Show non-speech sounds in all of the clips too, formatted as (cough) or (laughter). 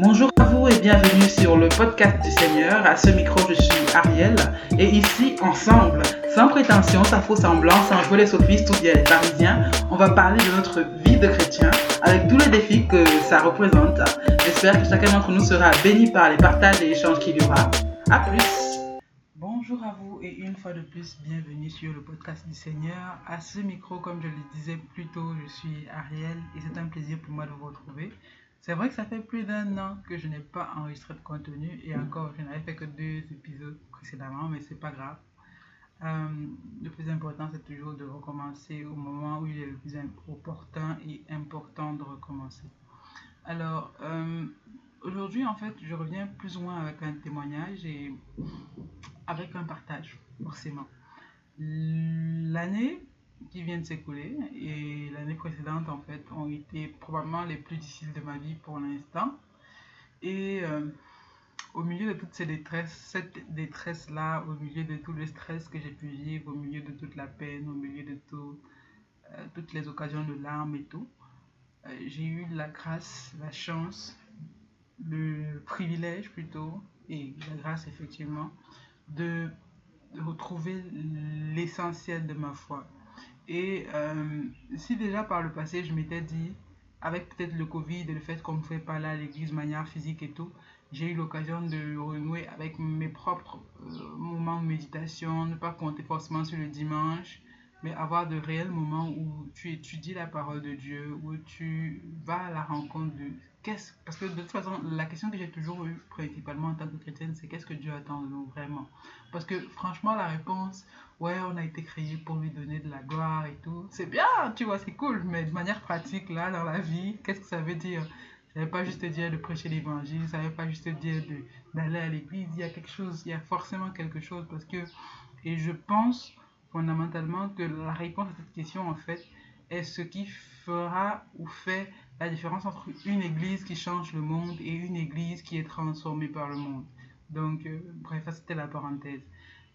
Bonjour à vous et bienvenue sur le podcast du Seigneur. À ce micro, je suis Ariel et ici, ensemble, sans prétention, sans faux semblant, sans jouer les sophistes ou bien les parisiens, on va parler de notre vie de chrétien avec tous les défis que ça représente. J'espère que chacun d'entre nous sera béni par les partages et échanges qu'il y aura. A plus Bonjour à vous et une fois de plus, bienvenue sur le podcast du Seigneur. À ce micro, comme je le disais plus tôt, je suis Ariel et c'est un plaisir pour moi de vous retrouver. C'est vrai que ça fait plus d'un an que je n'ai pas enregistré de contenu et encore, je n'avais fait que deux épisodes précédemment, mais c'est pas grave. Euh, le plus important, c'est toujours de recommencer au moment où il est le plus opportun et important de recommencer. Alors, euh, aujourd'hui, en fait, je reviens plus ou moins avec un témoignage et avec un partage, forcément. L'année qui vient de s'écouler et l'année précédente, en fait, ont été probablement les plus difficiles de ma vie pour l'instant. Et euh, au milieu de toutes ces détresses, cette détresse-là, au milieu de tout le stress que j'ai pu vivre, au milieu de toute la peine, au milieu de tout, euh, toutes les occasions de larmes et tout, euh, j'ai eu la grâce, la chance, le privilège plutôt, et la grâce effectivement, de, retrouver l'essentiel de ma foi. Et euh, si déjà par le passé je m'étais dit, avec peut-être le Covid et le fait qu'on ne fait pas là l'église manière physique et tout, j'ai eu l'occasion de renouer avec mes propres euh, moments de méditation, ne pas compter forcément sur le dimanche, mais avoir de réels moments où tu étudies la parole de Dieu, où tu vas à la rencontre de qu'est-ce parce que de toute façon la question que j'ai toujours eue principalement en tant que chrétienne c'est qu'est-ce que Dieu attend de nous vraiment? Parce que franchement la réponse ouais on a été créé pour lui donner de la gloire et tout c'est bien tu vois c'est cool mais de manière pratique là dans la vie qu'est-ce que ça veut dire? Ça veut pas juste dire de prêcher l'évangile ça veut pas juste dire d'aller à l'église il y a quelque chose il y a forcément quelque chose parce que et je pense fondamentalement que la réponse à cette question, en fait, est ce qui fera ou fait la différence entre une église qui change le monde et une église qui est transformée par le monde. Donc, euh, bref, ça c'était la parenthèse.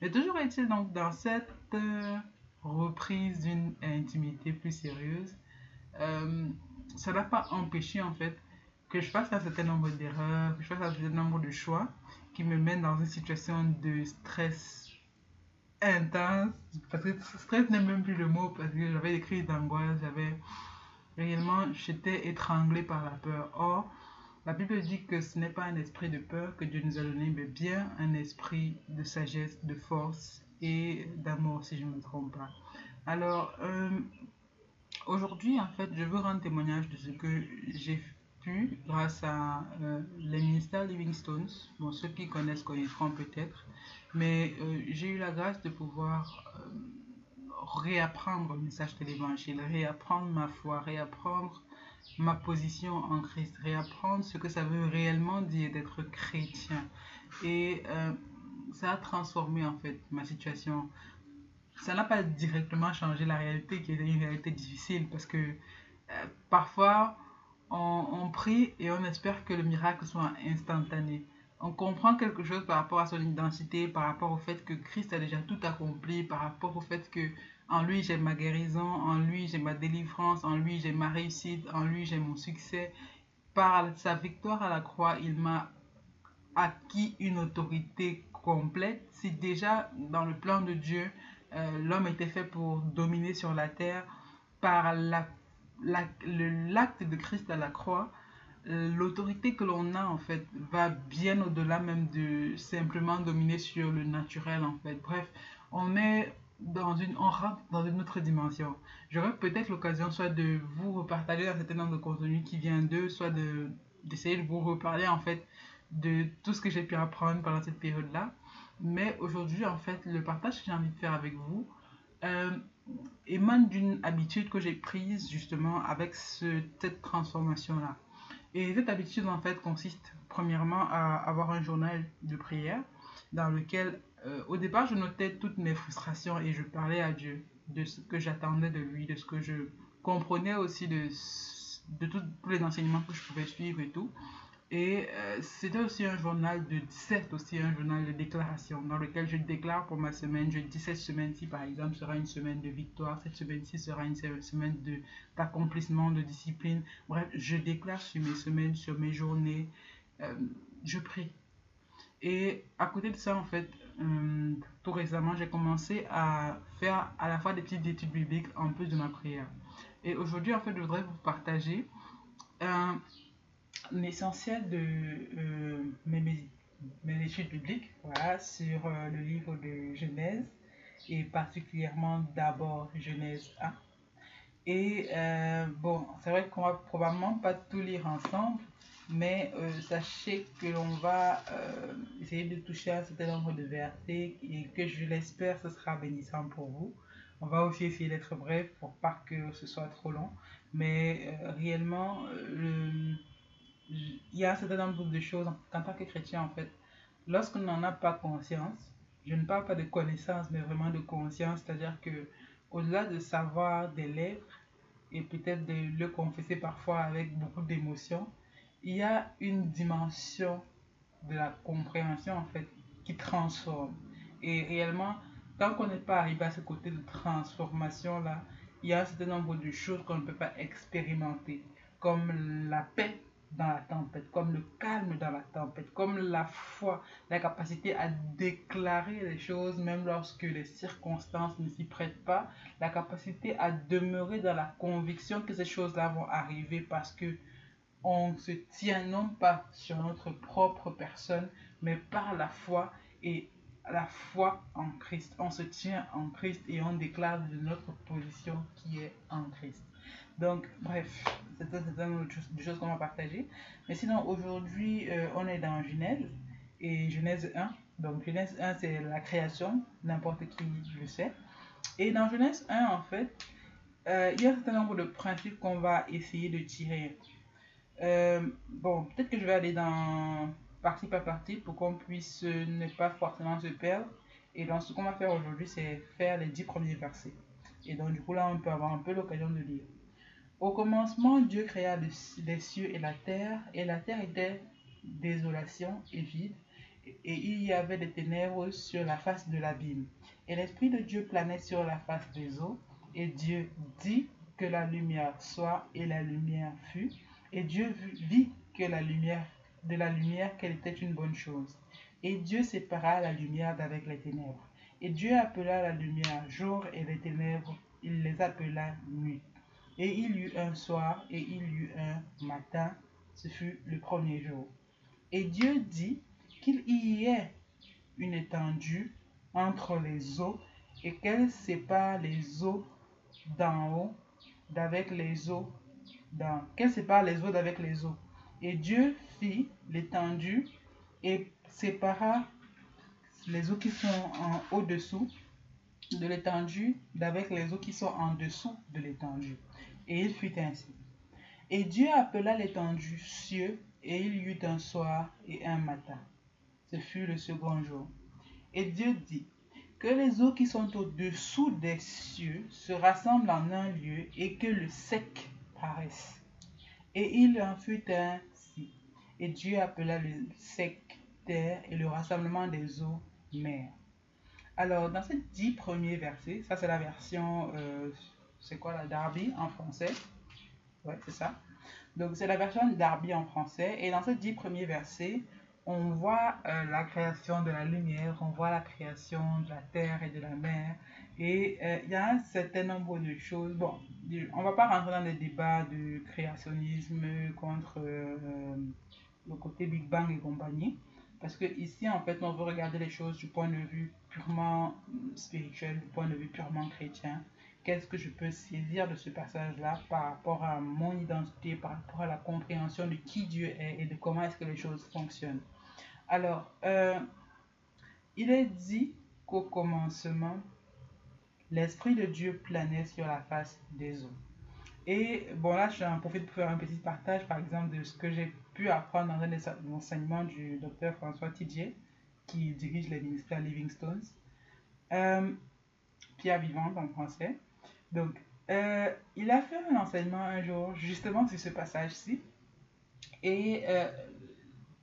Mais toujours est-il donc dans cette euh, reprise d'une intimité plus sérieuse, euh, ça n'a pas empêché en fait que je fasse un certain nombre d'erreurs, que je fasse un certain nombre de choix qui me mènent dans une situation de stress intense, parce que stress n'est même plus le mot, parce que j'avais des crises d'angoisse, j'avais réellement, j'étais étranglé par la peur. Or, la Bible dit que ce n'est pas un esprit de peur que Dieu nous a donné, mais bien un esprit de sagesse, de force et d'amour, si je ne me trompe pas. Alors, euh, aujourd'hui, en fait, je veux rendre témoignage de ce que j'ai pu grâce à euh, les ministères Livingstones. Bon, ceux qui connaissent connaîtront peut-être. Mais euh, j'ai eu la grâce de pouvoir euh, réapprendre le message de l'évangile, réapprendre ma foi, réapprendre ma position en Christ, réapprendre ce que ça veut réellement dire d'être chrétien. Et euh, ça a transformé en fait ma situation. Ça n'a pas directement changé la réalité qui était une réalité difficile parce que parfois on, on prie et on espère que le miracle soit instantané on comprend quelque chose par rapport à son identité, par rapport au fait que Christ a déjà tout accompli, par rapport au fait que en lui j'ai ma guérison, en lui j'ai ma délivrance, en lui j'ai ma réussite, en lui j'ai mon succès. Par sa victoire à la croix, il m'a acquis une autorité complète. Si déjà dans le plan de Dieu, euh, l'homme était fait pour dominer sur la terre, par l'acte de Christ à la croix, l'autorité que l'on a en fait va bien au-delà même de simplement dominer sur le naturel en fait. Bref, on est dans une, on rentre dans une autre dimension. J'aurai peut-être l'occasion soit de vous repartager un certain nombre de contenus qui vient d'eux, soit de d'essayer de vous reparler en fait de tout ce que j'ai pu apprendre pendant cette période-là. Mais aujourd'hui, en fait, le partage que j'ai envie de faire avec vous euh, émane d'une habitude que j'ai prise justement avec ce, cette transformation-là. Et cette habitude, en fait, consiste premièrement à avoir un journal de prière dans lequel, euh, au départ, je notais toutes mes frustrations et je parlais à Dieu de ce que j'attendais de lui, de ce que je comprenais aussi de, de tous les enseignements que je pouvais suivre et tout. Et euh, c'était aussi un journal de, c'est aussi un journal de déclaration dans lequel je déclare pour ma semaine. Je dis cette semaine-ci, par exemple, sera une semaine de victoire. Cette semaine-ci sera une semaine d'accomplissement, de, discipline. Bref, je déclare sur mes semaines, sur mes journées. euh, je prie. Et à côté de ça, en fait, euh, tout récemment, j'ai commencé à faire à la fois des petites études bibliques en plus de ma prière. Et aujourd'hui, en fait, je voudrais vous partager un, essentiel de euh, mes, études bibliques voilà, sur le livre de Genèse et particulièrement d'abord Genèse 1. Et euh, bon, c'est vrai qu'on va probablement pas tout lire ensemble, mais euh, sachez que l'on va euh, essayer de toucher un certain nombre de versets et que je l'espère, ce sera bénissant pour vous. On va aussi essayer d'être bref pour pas que ce soit trop long, mais réellement, il y a un certain nombre de choses en tant que chrétien en fait. Lorsqu'on n'en a pas conscience, je ne parle pas de connaissance, mais vraiment de conscience, c'est-à-dire que au-delà de savoir des lèvres et peut-être de le confesser parfois avec beaucoup d'émotion, il y a une dimension de la compréhension en fait qui transforme. Et réellement, tant qu'on n'est pas arrivé à ce côté de transformation là, il y a un certain nombre de choses qu'on ne peut pas expérimenter, comme la paix dans la tempête, comme le calme dans la tempête, comme la foi, la capacité à déclarer les choses même lorsque les circonstances ne s'y prêtent pas, la capacité à demeurer dans la conviction que ces choses-là vont arriver parce que on se tient non pas sur notre propre personne, mais par la foi et la foi en Christ. On se tient en Christ et on déclare de notre position qui est en Christ. Donc, bref, c'est une des choses qu'on va partager. Mais sinon, aujourd'hui, euh, on est dans Genèse et Genèse 1. Donc, Genèse 1, c'est la création, n'importe qui le sait. Et dans Genèse 1, en fait, euh, il y a un certain nombre de principes qu'on va essayer de tirer. Euh, bon, peut-être que je vais aller dans partie par partie pour qu'on puisse ne pas forcément se perdre. Et donc, ce qu'on va faire aujourd'hui, c'est faire les dix premiers versets. Et donc, du coup, là, on peut avoir un peu l'occasion de lire. Au commencement, Dieu créa les cieux et la terre, et la terre était désolation et vide, et il y avait des ténèbres sur la face de l'abîme. Et l'Esprit de Dieu planait sur la face des eaux, et Dieu dit que la lumière soit, et la lumière fut. Et Dieu vit que la lumière, de la lumière qu'elle était une bonne chose. Et Dieu sépara la lumière d'avec les ténèbres. Et Dieu appela la lumière jour et les ténèbres, il les appela nuit. Et il y eut un soir et il y eut un matin, ce fut le premier jour. Et Dieu dit qu'il y ait une étendue entre les eaux et qu'elle sépare les eaux d'en haut d'avec les eaux d'en qu'elle sépare les eaux d'avec les eaux. Et Dieu fit l'étendue et sépara les eaux qui sont en au-dessous de l'étendue d'avec les eaux qui sont en dessous de l'étendue. Et il fut ainsi. Et Dieu appela l'étendue cieux, et il y eut un soir et un matin. Ce fut le second jour. Et Dieu dit, que les eaux qui sont au-dessous des cieux se rassemblent en un lieu et que le sec Et il en fut ainsi. Et Dieu appela le sec terre et le rassemblement des eaux mer. Alors, dans ces dix premiers versets, ça c'est la version euh, c'est quoi la Darby en français? Ouais, c'est ça. Donc c'est la version Darby en français. Et dans ces dix premiers versets, on voit euh, la création de la lumière, on voit la création de la terre et de la mer. Et euh, il y a un certain nombre de choses. Bon, on ne va pas rentrer dans des débats de créationnisme contre euh, le côté Big Bang et compagnie. Parce que ici, en fait, on veut regarder les choses du point de vue purement spirituel, du point de vue purement chrétien qu'est-ce que je peux saisir de ce passage-là par rapport à mon identité, par rapport à la compréhension de qui Dieu est et de comment est-ce que les choses fonctionnent? Alors, euh, il est dit qu'au commencement, l'Esprit de Dieu planait sur la face des eaux. Et bon, là, j'en profite pour faire un petit partage, par exemple, de ce que j'ai pu apprendre dans un du docteur François Tidier, qui dirige les ministères Livingstones. Euh, Pierre vivante en français. Donc, euh, il a fait un enseignement un jour justement sur ce passage-ci. Et euh,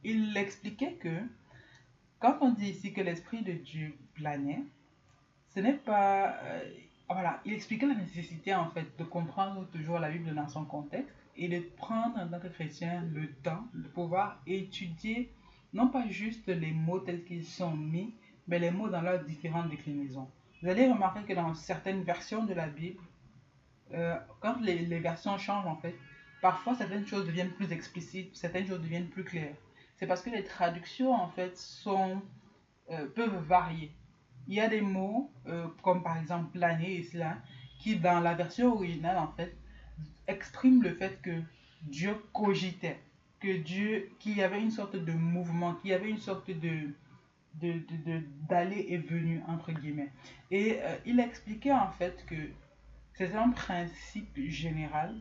il expliquait que quand on dit ici que l'Esprit de Dieu planait, ce n'est pas... Euh, voilà, il expliquait la nécessité en fait de comprendre toujours la Bible dans son contexte et de prendre en tant que chrétien le temps de pouvoir étudier non pas juste les mots tels qu'ils sont mis, mais les mots dans leurs différentes déclinaisons. Vous allez remarquer que dans certaines versions de la Bible, euh, quand les, les, versions changent en fait, parfois certaines choses deviennent plus explicites, certaines choses deviennent plus claires. C'est parce que les traductions en fait sont, euh, peuvent varier. Il y a des mots, euh, comme par exemple planer et cela, qui dans la version originale en fait, expriment le fait que Dieu cogitait, que Dieu, qu'il y avait une sorte de mouvement, qu'il y avait une sorte de d'aller de, et venir entre guillemets. Et euh, il expliquait en fait que c'est un principe général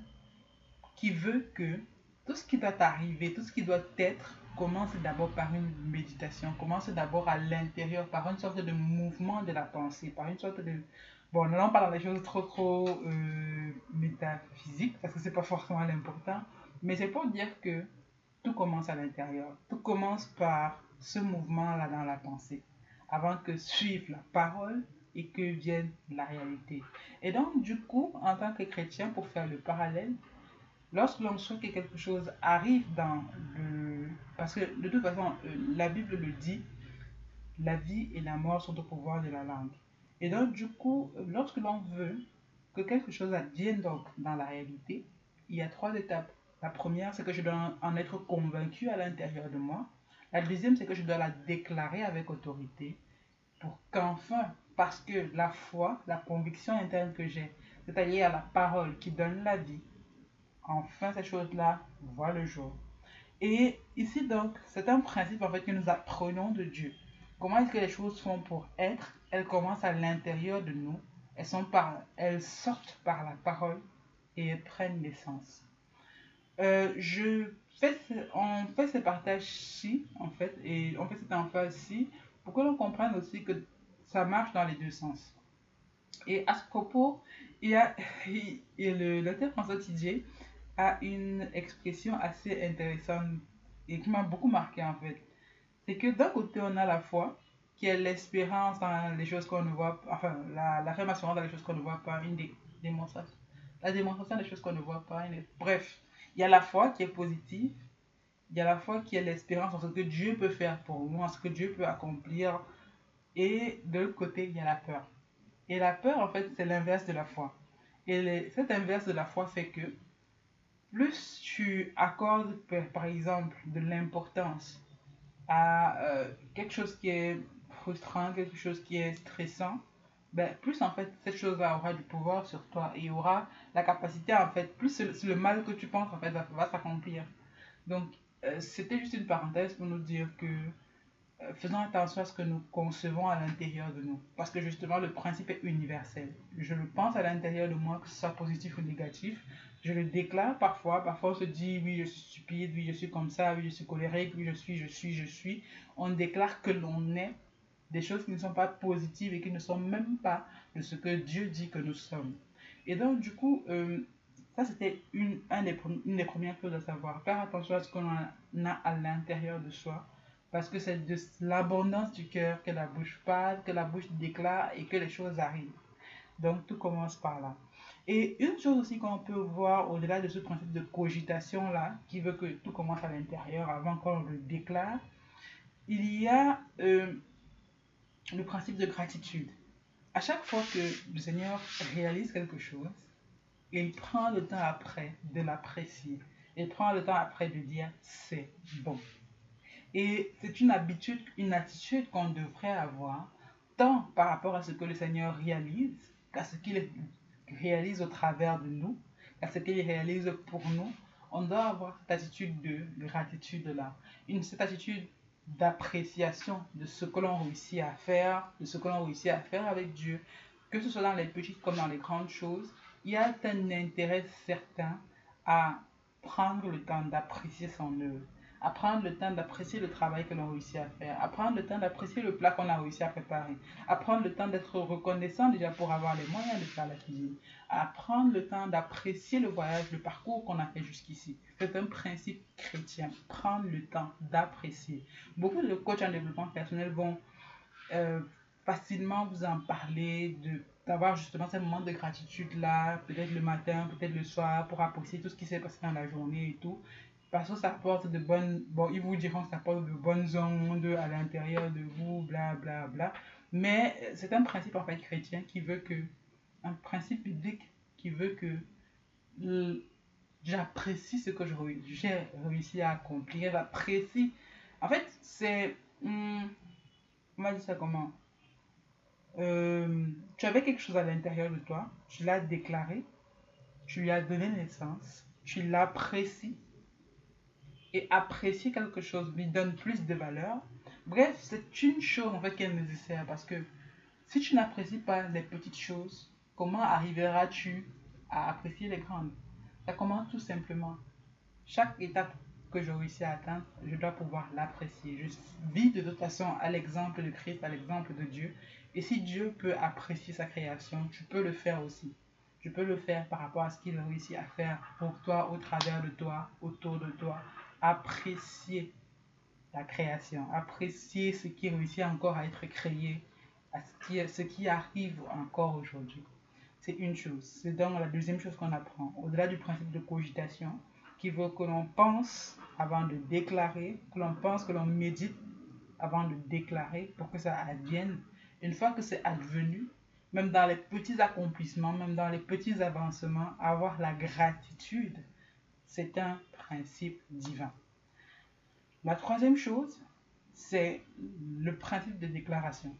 qui veut que tout ce qui doit arriver, tout ce qui doit être, commence d'abord par une méditation, commence d'abord à l'intérieur, par une sorte de mouvement de la pensée, par une sorte de... Bon, n'allons pas dans des choses trop, trop euh, métaphysiques, parce que c'est pas forcément l'important, mais c'est pour dire que tout commence à l'intérieur. Tout commence par ce mouvement-là dans la pensée, avant que suive la parole et que vienne la réalité. Et donc, du coup, en tant que chrétien, pour faire le parallèle, lorsque l'on souhaite que quelque chose arrive dans le... Parce que de toute façon, euh, la Bible le dit, la vie et la mort sont au pouvoir de la langue. Et donc, du coup, lorsque l'on veut que quelque chose advienne donc dans la réalité, il y a trois étapes. La première, c'est que je dois en être convaincu à l'intérieur de moi. La deuxième, c'est que je dois la déclarer avec autorité pour qu'enfin, parce que la foi, la conviction interne que j'ai, c'est-à-dire la parole qui donne la vie, enfin ces choses-là voient le jour. Et ici donc, c'est un principe en fait que nous apprenons de Dieu. Comment est-ce que les choses font pour être? Elles commencent à l'intérieur de nous. Elles, sont par, elles sortent par la parole et elles prennent naissance. Euh, je fais, on fait ce partage-ci, en fait, et on fait cette emphase-ci pour que l'on comprenne aussi que ça marche dans les deux sens. Et à ce propos, il y a, (laughs) il, le docteur François Tidier a une expression assez intéressante et qui m'a beaucoup marqué en fait. C'est que d'un côté, on a la foi, qui est l'espérance dans les choses qu'on ne voit pas, enfin, la, l'affirmation dans les choses qu'on ne voit pas, une démonstration. La démonstration des choses qu'on ne voit pas, bref. Il y a la foi qui est positive, il y a la foi qui est l'espérance en ce que Dieu peut faire pour nous, en ce que Dieu peut accomplir. Et de l'autre côté, il y a la peur. Et la peur, en fait, c'est l'inverse de la foi. Et cet inverse de la foi fait que plus tu accordes, par exemple, de l'importance à euh, quelque chose qui est frustrant, quelque chose qui est stressant, ben, plus en fait cette chose-là aura du pouvoir sur toi et aura la capacité en fait, plus le, mal que tu penses en fait va, va s'accomplir. Donc euh, c'était juste une parenthèse pour nous dire que euh, faisons attention à ce que nous concevons à l'intérieur de nous. Parce que justement le principe est universel. Je le pense à l'intérieur de moi, que ce soit positif ou négatif. Je le déclare parfois. Parfois on se dit oui je suis stupide, oui je suis comme ça, oui je suis colérique, oui je suis, je suis, je suis. On déclare que l'on est des choses qui ne sont pas positives et qui ne sont même pas de ce que Dieu dit que nous sommes. Et donc, du coup, euh, ça c'était une, un des, une des premières choses à savoir. Faire attention à ce qu'on a à l'intérieur de soi. Parce que c'est de l'abondance du cœur que la bouche parle, que la bouche déclare et que les choses arrivent. Donc, tout commence par là. Et une chose aussi qu'on peut voir au-delà de ce principe de cogitation-là, qui veut que tout commence à l'intérieur avant qu'on le déclare, il y a euh, le principe de gratitude. À chaque fois que le Seigneur réalise quelque chose, il prend le temps après de l'apprécier. Il prend le temps après de dire c'est bon. Et c'est une habitude, une attitude qu'on devrait avoir, tant par rapport à ce que le Seigneur réalise, qu'à ce qu'il réalise au travers de nous, qu'à ce qu'il réalise pour nous. On doit avoir cette attitude de gratitude-là. Cette attitude d'appréciation de ce que l'on réussit à faire, de ce que l'on réussit à faire avec Dieu, que ce soit dans les petites comme dans les grandes choses, il y a un intérêt certain à prendre le temps d'apprécier son œuvre, à prendre le temps d'apprécier le travail que l'on réussit à faire, à prendre le temps d'apprécier le plat qu'on a réussi à préparer, à prendre le temps d'être reconnaissant déjà pour avoir les moyens de faire la cuisine, à prendre le temps d'apprécier le voyage, le parcours qu'on a fait jusqu'ici. C'est un principe chrétien, prendre le temps d'apprécier. Beaucoup de coachs en développement personnel vont euh, facilement vous en parler de d'avoir justement ce moment de gratitude-là, peut-être le matin, peut-être le soir, pour apprécier tout ce qui s'est passé dans la journée et tout. Parce que ça apporte de bonnes... Bon, ils vous diront que ça apporte de bonnes ondes à l'intérieur de vous, bla, bla, bla. Mais c'est un principe, en fait, chrétien qui veut que... Un principe biblique qui veut que j'apprécie ce que j'ai réussi à accomplir. J'apprécie... En fait, c'est... Hmm, on va dire ça comment? Euh, tu avais quelque chose à l'intérieur de toi, tu l'as déclaré, tu lui as donné naissance, tu l'apprécies, et apprécier quelque chose lui donne plus de valeur. Bref, c'est une chose en fait qui est nécessaire parce que si tu n'apprécies pas les petites choses, comment arriveras-tu à apprécier les grandes? Ça commence tout simplement. Chaque étape que je réussis à atteindre, je dois pouvoir l'apprécier. Je vis de toute façon à l'exemple de Christ, à l'exemple de Dieu. Et si Dieu peut apprécier sa création, tu peux le faire aussi. Tu peux le faire par rapport à ce qu'il réussit à faire pour toi, au travers de toi, autour de toi. Apprécier la création, apprécier ce qui réussit encore à être créé, ce, qui, ce qui arrive encore aujourd'hui. C'est une chose. C'est donc la deuxième chose qu'on apprend. Au-delà du principe de cogitation, qui veut que l'on pense avant de déclarer, que l'on pense, que l'on médite avant de déclarer pour que ça advienne. Une fois que c'est advenu, même dans les petits accomplissements, même dans les petits avancements, avoir la gratitude, c'est un principe divin. La troisième chose, c'est le principe de déclaration.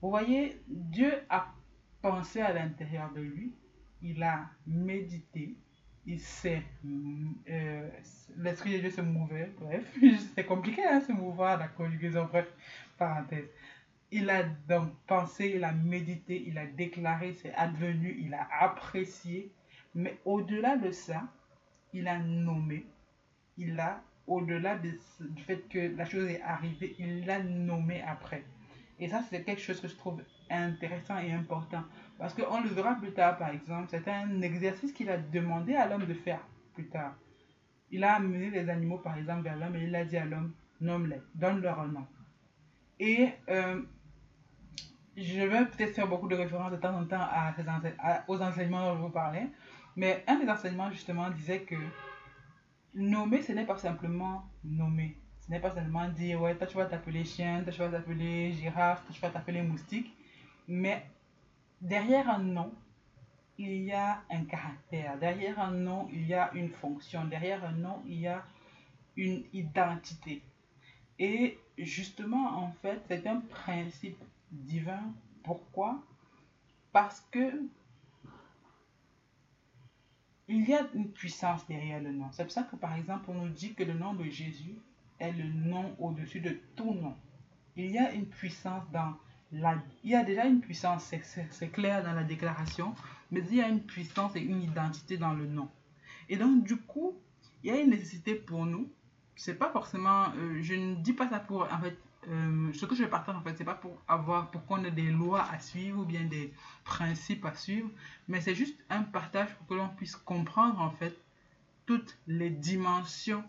Vous voyez, Dieu a pensé à l'intérieur de lui, il a médité, il sait, euh, l'esprit de Dieu se mouvait, bref, (laughs) c'est compliqué hein, se mouvoir, la conjugaison, bref, parenthèse. Il a donc pensé, il a médité, il a déclaré, c'est advenu, il a apprécié, mais au-delà de ça, il a nommé, il a, au-delà du fait que la chose est arrivée, il l'a nommé après. Et ça, c'est quelque chose que je trouve intéressant et important. Parce qu'on le verra plus tard, par exemple, c'est un exercice qu'il a demandé à l'homme de faire plus tard. Il a amené les animaux, par exemple, vers l'homme et il a dit à l'homme, nomme-les, donne-leur un nom. Et euh, je vais peut-être faire beaucoup de références de temps en temps aux enseignements dont je vous parlais, mais un des enseignements, justement, disait que nommer, ce n'est pas simplement nommer. Ce n'est pas seulement dire, ouais, toi tu vas t'appeler chien, toi tu vas t'appeler girafe, toi tu vas t'appeler moustique. Mais derrière un nom, il y a un caractère. Derrière un nom, il y a une fonction. Derrière un nom, il y a une identité. Et justement, en fait, c'est un principe divin. Pourquoi? Parce que il y a une puissance derrière le nom. C'est pour ça que, par exemple, on nous dit que le nom de Jésus est le nom au-dessus de tout nom. Il y a une puissance dans la... Il y a déjà une puissance, c'est clair dans la déclaration, mais il y a une puissance et une identité dans le nom. Et donc, du coup, il y a une nécessité pour nous. C'est pas forcément... Euh, je ne dis pas ça pour... euh, ce que je partage, en fait, c'est pas pour avoir... Pour qu'on ait des lois à suivre ou bien des principes à suivre, mais c'est juste un partage pour que l'on puisse comprendre, en fait, toutes les dimensions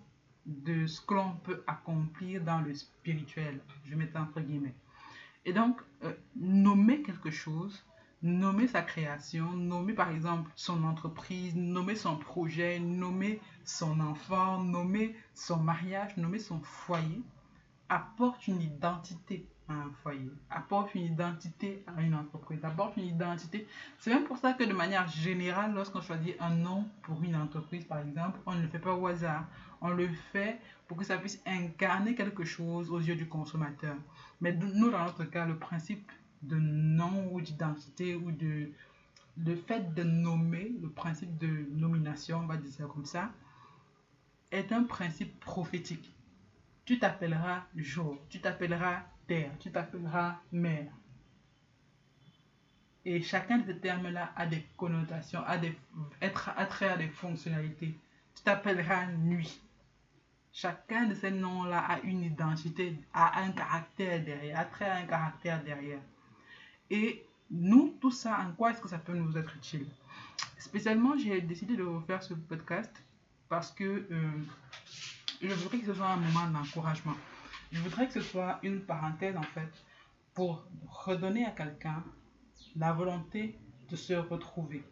de ce que l'on peut accomplir dans le spirituel. Je mets entre guillemets. Et donc, euh, nommer quelque chose, nommer sa création, nommer par exemple son entreprise, nommer son projet, nommer son enfant, nommer son mariage, nommer son foyer, apporte une identité à un foyer, apporte une identité à une entreprise, apporte une identité. C'est même pour ça que de manière générale, lorsqu'on choisit un nom pour une entreprise, par exemple, on ne le fait pas au hasard. On le fait pour que ça puisse incarner quelque chose aux yeux du consommateur. Mais nous, dans notre cas, le principe de nom ou d'identité ou de le fait de nommer, le principe de nomination, on va dire ça comme ça, est un principe prophétique. Tu t'appelleras jour, tu t'appelleras terre, tu t'appelleras mer. Et chacun de ces termes-là a des connotations, a des, des fonctionnalités. Tu t'appelleras nuit. Chacun de ces noms-là a une identité, a un caractère derrière, a trait un caractère derrière. Et nous, tout ça, en quoi est-ce que ça peut nous être utile? Spécialement, j'ai décidé de refaire ce podcast parce que euh, je voudrais que ce soit un moment d'encouragement. Je voudrais que ce soit une parenthèse, en fait, pour redonner à quelqu'un la volonté de se retrouver.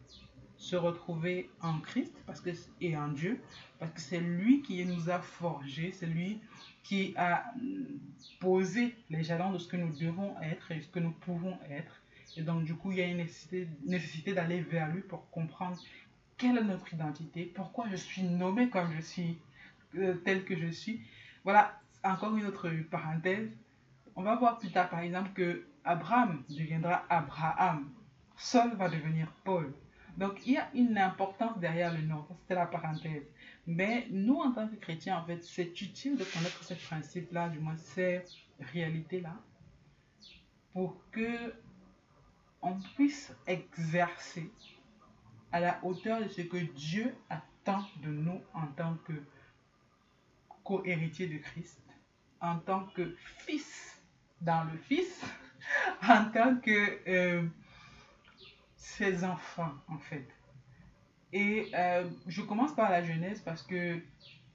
Se retrouver en Christ parce que, et en Dieu, parce que c'est lui qui nous a forgés, c'est lui qui a posé les jalons de ce que nous devons être et ce que nous pouvons être. Et donc, du coup, il y a une nécessité, nécessité d'aller vers lui pour comprendre quelle est notre identité, pourquoi je suis nommé comme je suis, tel que je suis. Voilà, encore une autre parenthèse. On va voir plus tard, par exemple, que Abraham deviendra Abraham. Saul va devenir Paul. Donc, il y a une importance derrière le nom. C'était la parenthèse. Mais nous, en tant que chrétiens, en fait, c'est utile de connaître ce principe-là, du moins ces réalités-là, pour que on puisse exercer à la hauteur de ce que Dieu attend de nous en tant que co-héritier de Christ, en tant que fils dans le fils, (laughs) en tant que euh, ses enfants, en fait. Et euh, je commence par la Genèse parce que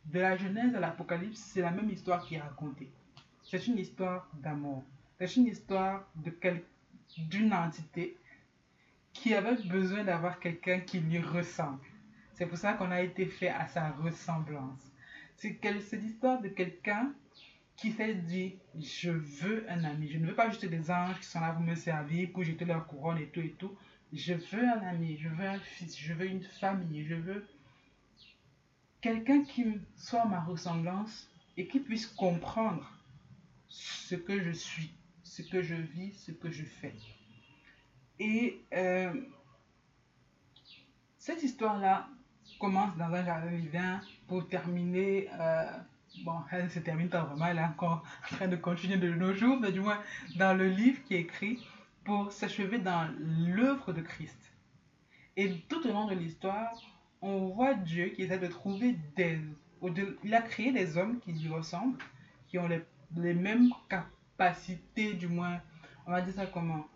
de la Genèse à l'Apocalypse, c'est la même histoire qui est racontée. C'est une histoire d'amour. C'est une histoire d'une entité qui avait besoin d'avoir quelqu'un qui lui ressemble. C'est pour ça qu'on a été fait à sa ressemblance. C'est l'histoire de quelqu'un qui s'est dit je veux un ami. Je ne veux pas juste des anges qui sont là pour me servir, pour jeter leur couronne et tout et tout. Je veux un ami, je veux un fils, je veux une famille, je veux quelqu'un qui soit ma ressemblance et qui puisse comprendre ce que je suis, ce que je vis, ce que je fais. Et euh, cette histoire-là commence dans un jardin pour terminer, euh, bon, elle se termine pas vraiment, elle est encore (laughs) en train de continuer de nos jours, mais du moins dans le livre qui est écrit pour s'achever dans l'œuvre de Christ. Et tout au long de l'histoire, on voit Dieu qui essaie de trouver des... Il a créé des hommes qui lui ressemblent, qui ont les, les mêmes capacités, du moins, on va dire ça comment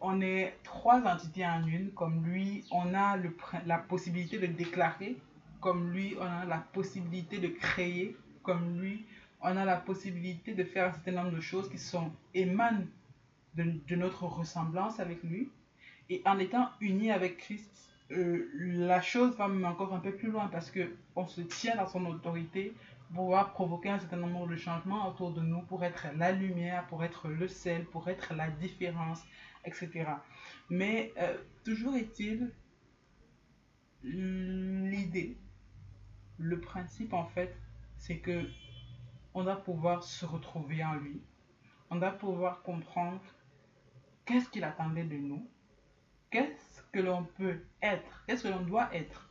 on est trois entités en une, comme lui, on a le, la possibilité de déclarer, comme lui, on a la possibilité de créer, comme lui, on a la possibilité de faire un certain nombre de choses qui sont émanent de, notre ressemblance avec lui. Et en étant unis avec Christ, euh, la chose va encore un peu plus loin parce que on se tient dans son autorité pour pouvoir provoquer un certain nombre de changements autour de nous, pour être la lumière, pour être le sel, pour être la différence, etc. Mais euh, toujours est-il, l'idée, le principe en fait, c'est que on doit pouvoir se retrouver en lui. On doit pouvoir comprendre qu'est-ce qu'il attendait de nous, qu'est-ce que l'on peut être, qu'est-ce que l'on doit être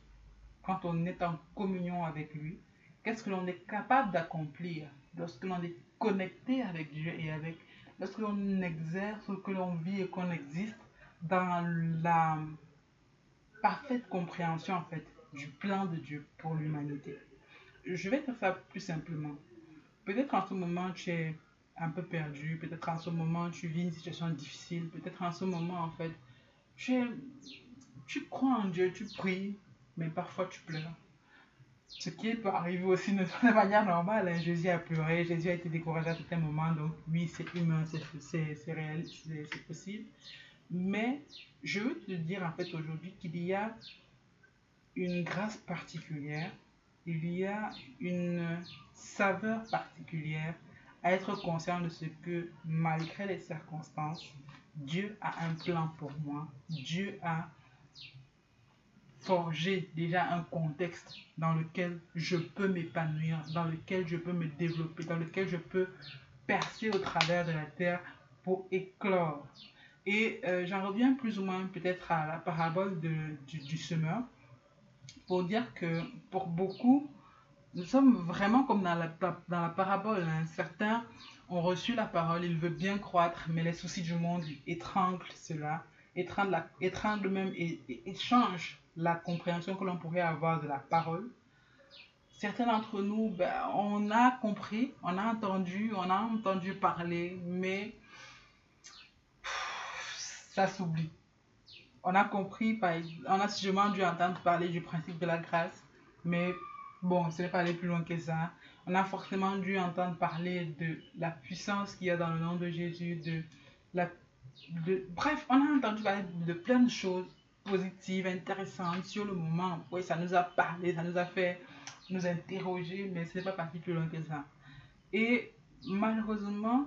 quand on est en communion avec lui, qu'est-ce que l'on est capable d'accomplir lorsque l'on est connecté avec Dieu et avec l'on exerce, que l'on vit et qu'on existe dans la parfaite compréhension en fait du plan de Dieu pour l'humanité? Je vais te faire plus simplement. Peut-être en ce moment tu es un peu perdu, peut-être en ce moment tu vis une situation difficile, peut-être en ce moment en fait tu, tu crois en Dieu, tu pries, mais parfois tu pleures. Ce qui peut arriver aussi de manière normale. Hein. Jésus a pleuré, Jésus a été découragé à certains moments, donc oui, c'est humain, c'est réel, c'est possible. Mais je veux te dire en fait aujourd'hui qu'il y a une grâce particulière, il y a une saveur particulière à être conscient de ce que malgré les circonstances, Dieu a un plan pour moi. Dieu a forger déjà un contexte dans lequel je peux m'épanouir, dans lequel je peux me développer, dans lequel je peux percer au travers de la terre pour éclore. Et euh, j'en reviens plus ou moins peut-être à la parabole de, du, semeur pour dire que pour beaucoup, nous sommes vraiment comme dans la, dans la parabole. Hein. Certains ont reçu la parole, ils veulent bien croître, mais les soucis du monde étranglent cela, étranglent, même et, et, et changent la compréhension que l'on pourrait avoir de la parole. Certains d'entre nous, ben, on a compris, on a entendu, on a entendu parler, mais ça s'oublie. On a compris, on a sûrement dû entendre parler du principe de la grâce, mais bon, ce n'est pas aller plus loin que ça. On a forcément dû entendre parler de la puissance qu'il y a dans le nom de Jésus, de la de... Bref, on a entendu parler de plein de choses positives, intéressantes sur le moment. Oui, ça nous a parlé, ça nous a fait nous interroger, mais ce n'est pas parti plus loin que ça. Et malheureusement,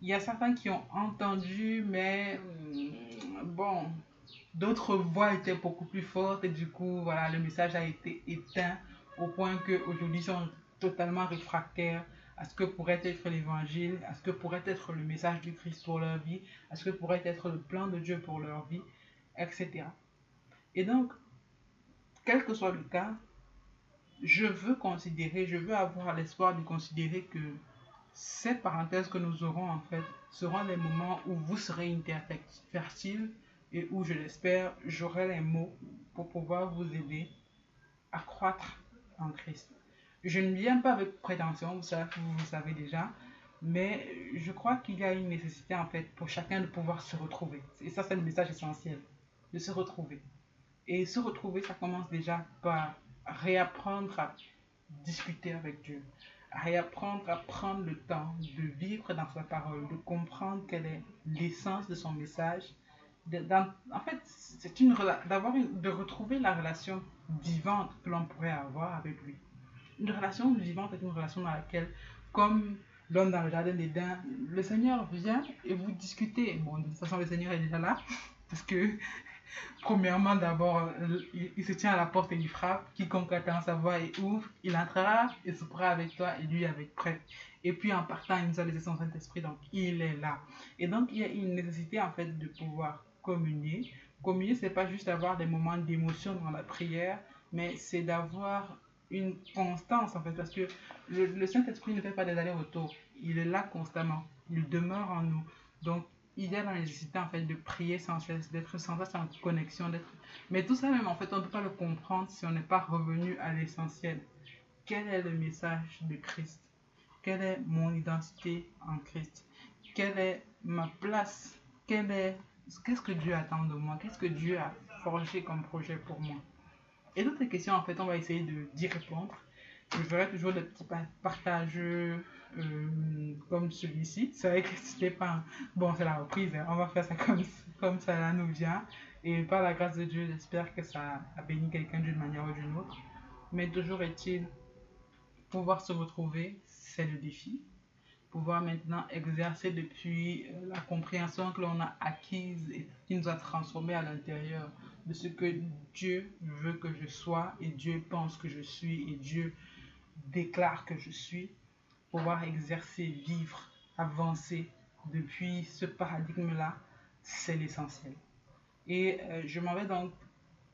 il y a certains qui ont entendu, mais hum, bon, d'autres voix étaient beaucoup plus fortes et du coup, voilà, le message a été éteint au point qu'aujourd'hui, ils sont totalement réfractaires à ce que pourrait être l'évangile, à ce que pourrait être le message du Christ pour leur vie, à ce que pourrait être le plan de Dieu pour leur vie, etc. Et donc, quel que soit le cas, je veux considérer, je veux avoir l'espoir de considérer que ces parenthèses que nous aurons en fait seront les moments où vous serez fertile et où, je l'espère, j'aurai les mots pour pouvoir vous aider à croître en Christ. Je ne viens pas avec prétention, vous savez, vous savez déjà, mais je crois qu'il y a une nécessité en fait pour chacun de pouvoir se retrouver. Et ça, c'est le message essentiel, de se retrouver. Et se retrouver, ça commence déjà par réapprendre à discuter avec Dieu, réapprendre à prendre le temps de vivre dans sa parole, de comprendre quelle est l'essence de son message. en fait, c'est une de retrouver la relation vivante que l'on pourrait avoir avec lui. Une relation vivante est une relation dans laquelle, comme l'homme dans le jardin d'Éden, le Seigneur vient et vous discutez. Bon, de toute façon, le Seigneur est déjà là, (laughs) parce que, premièrement, d'abord, il, se tient à la porte et il frappe. Quiconque attend sa voix et ouvre, il entrera et prend avec toi et lui avec prêt. Et puis, en partant, il nous a laissé son Saint-Esprit, donc il est là. Et donc, il y a une nécessité, en fait, de pouvoir communier. Communier, c'est pas juste avoir des moments d'émotion dans la prière, mais c'est d'avoir une constance en fait, parce que le, Saint-Esprit ne fait pas des allers-retours, il est là constamment, il demeure en nous. Donc, y a la nécessité en fait de prier sans cesse, d'être sans cesse en connexion, d'être. Mais tout ça même en fait, on ne peut pas le comprendre si on n'est pas revenu à l'essentiel. Quel est le message de Christ? Quelle est mon identité en Christ? Quelle est ma place? Quelle est Qu'est-ce que Dieu attend de moi? Qu'est-ce que Dieu a forgé comme projet pour moi? Et d'autres questions, en fait, on va essayer d'y répondre. Je ferai toujours des petits partages euh, comme celui-ci. C'est vrai que c'était pas. Bon, c'est la reprise, hein. on va faire ça comme, comme ça là nous vient. Et par la grâce de Dieu, j'espère que ça a béni quelqu'un d'une manière ou d'une autre. Mais toujours est-il, pouvoir se retrouver, c'est le défi. Pouvoir maintenant exercer depuis euh, la compréhension que l'on a acquise et qui nous a transformés à l'intérieur de ce que Dieu veut que je sois et Dieu pense que je suis et Dieu déclare que je suis, pouvoir exercer, vivre, avancer depuis ce paradigme-là, c'est l'essentiel. Et euh, je m'en vais donc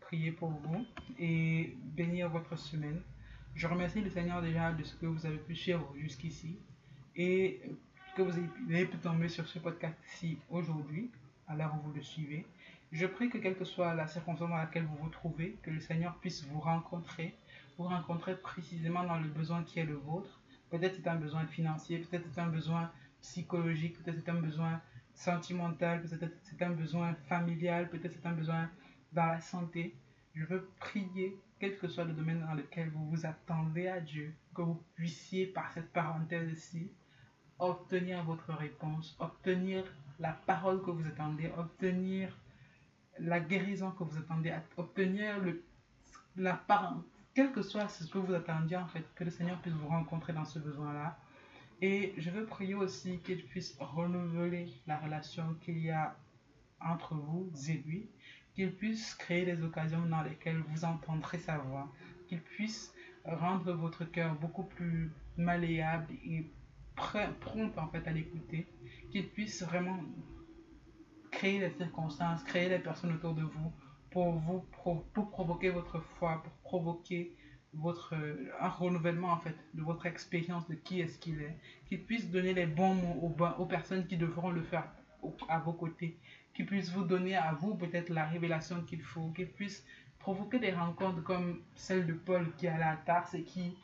prier pour vous et bénir votre semaine. Je remercie le Seigneur déjà de ce que vous avez pu suivre jusqu'ici et que vous ayez pu tomber sur ce podcast-ci aujourd'hui, à l'heure où vous le suivez. Je prie que quelle que soit la circonstance dans laquelle vous vous trouvez, que le Seigneur puisse vous rencontrer, vous rencontrer précisément dans le besoin qui est le vôtre. Peut-être c'est un besoin financier, peut-être c'est un besoin psychologique, peut-être c'est un besoin sentimental, peut-être c'est un besoin familial, peut-être c'est un besoin dans la santé. Je veux prier, quel que soit le domaine dans lequel vous vous attendez à Dieu, que vous puissiez, par cette parenthèse-ci, obtenir votre réponse, obtenir la parole que vous attendez, obtenir la guérison que vous attendez à obtenir, le, la part, quel que soit ce que vous attendiez en fait, que le Seigneur puisse vous rencontrer dans ce besoin-là. Et je veux prier aussi qu'il puisse renouveler la relation qu'il y a entre vous et lui, qu'il puisse créer des occasions dans lesquelles vous entendrez sa voix, qu'il puisse rendre votre cœur beaucoup plus malléable et prompt en fait à l'écouter, qu'il puisse vraiment créer les circonstances, créer les personnes autour de vous pour vous pour provoquer votre foi, pour provoquer votre un renouvellement en fait de votre expérience de qui est-ce qu'il est, qu'il puisse donner les bons mots aux, personnes qui devront le faire à vos côtés, qu'il puisse vous donner à vous peut-être la révélation qu'il faut, qu'il puisse provoquer des rencontres comme celle de Paul qui est à la Tarse et qui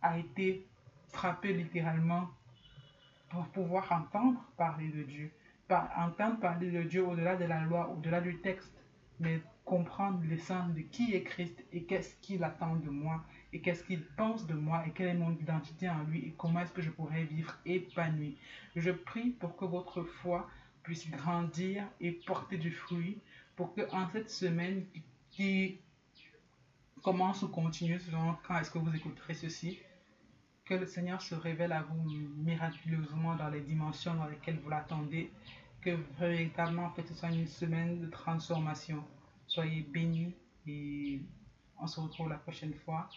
a été frappé littéralement pour pouvoir entendre parler de Dieu entendre parler de Dieu au-delà de la loi, au-delà du texte, mais comprendre l'essence de qui est Christ et qu'est-ce qu'il attend de moi et qu'est-ce qu'il pense de moi et quelle est mon identité en lui et comment est-ce que je pourrais vivre épanoui. Je prie pour que votre foi puisse grandir et porter du fruit pour que en cette semaine qui commence ou continue selon quand est-ce que vous écouterez ceci, que le Seigneur se révèle à vous miraculeusement dans les dimensions dans lesquelles vous l'attendez, que véritablement en fait ce soit une semaine de transformation. Soyez bénis et on se retrouve la prochaine fois.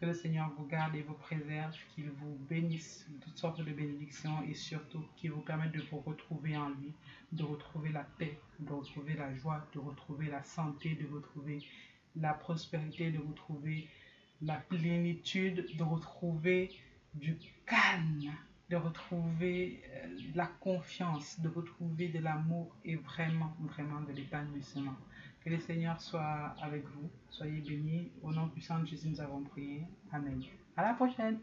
Que le Seigneur vous garde et vous préserve, qu'il vous bénisse toutes sortes de bénédictions et surtout qu'il vous permette de vous retrouver en lui, de retrouver la paix, de retrouver la joie, de retrouver la santé, de retrouver la prospérité, de retrouver la plénitude, de retrouver du calme, de retrouver euh, la confiance, de retrouver de l'amour et vraiment, vraiment de l'épanouissement. Que le Seigneur soit avec vous. Soyez bénis. Au nom puissant de Jésus, nous avons prié. Amen. À la prochaine.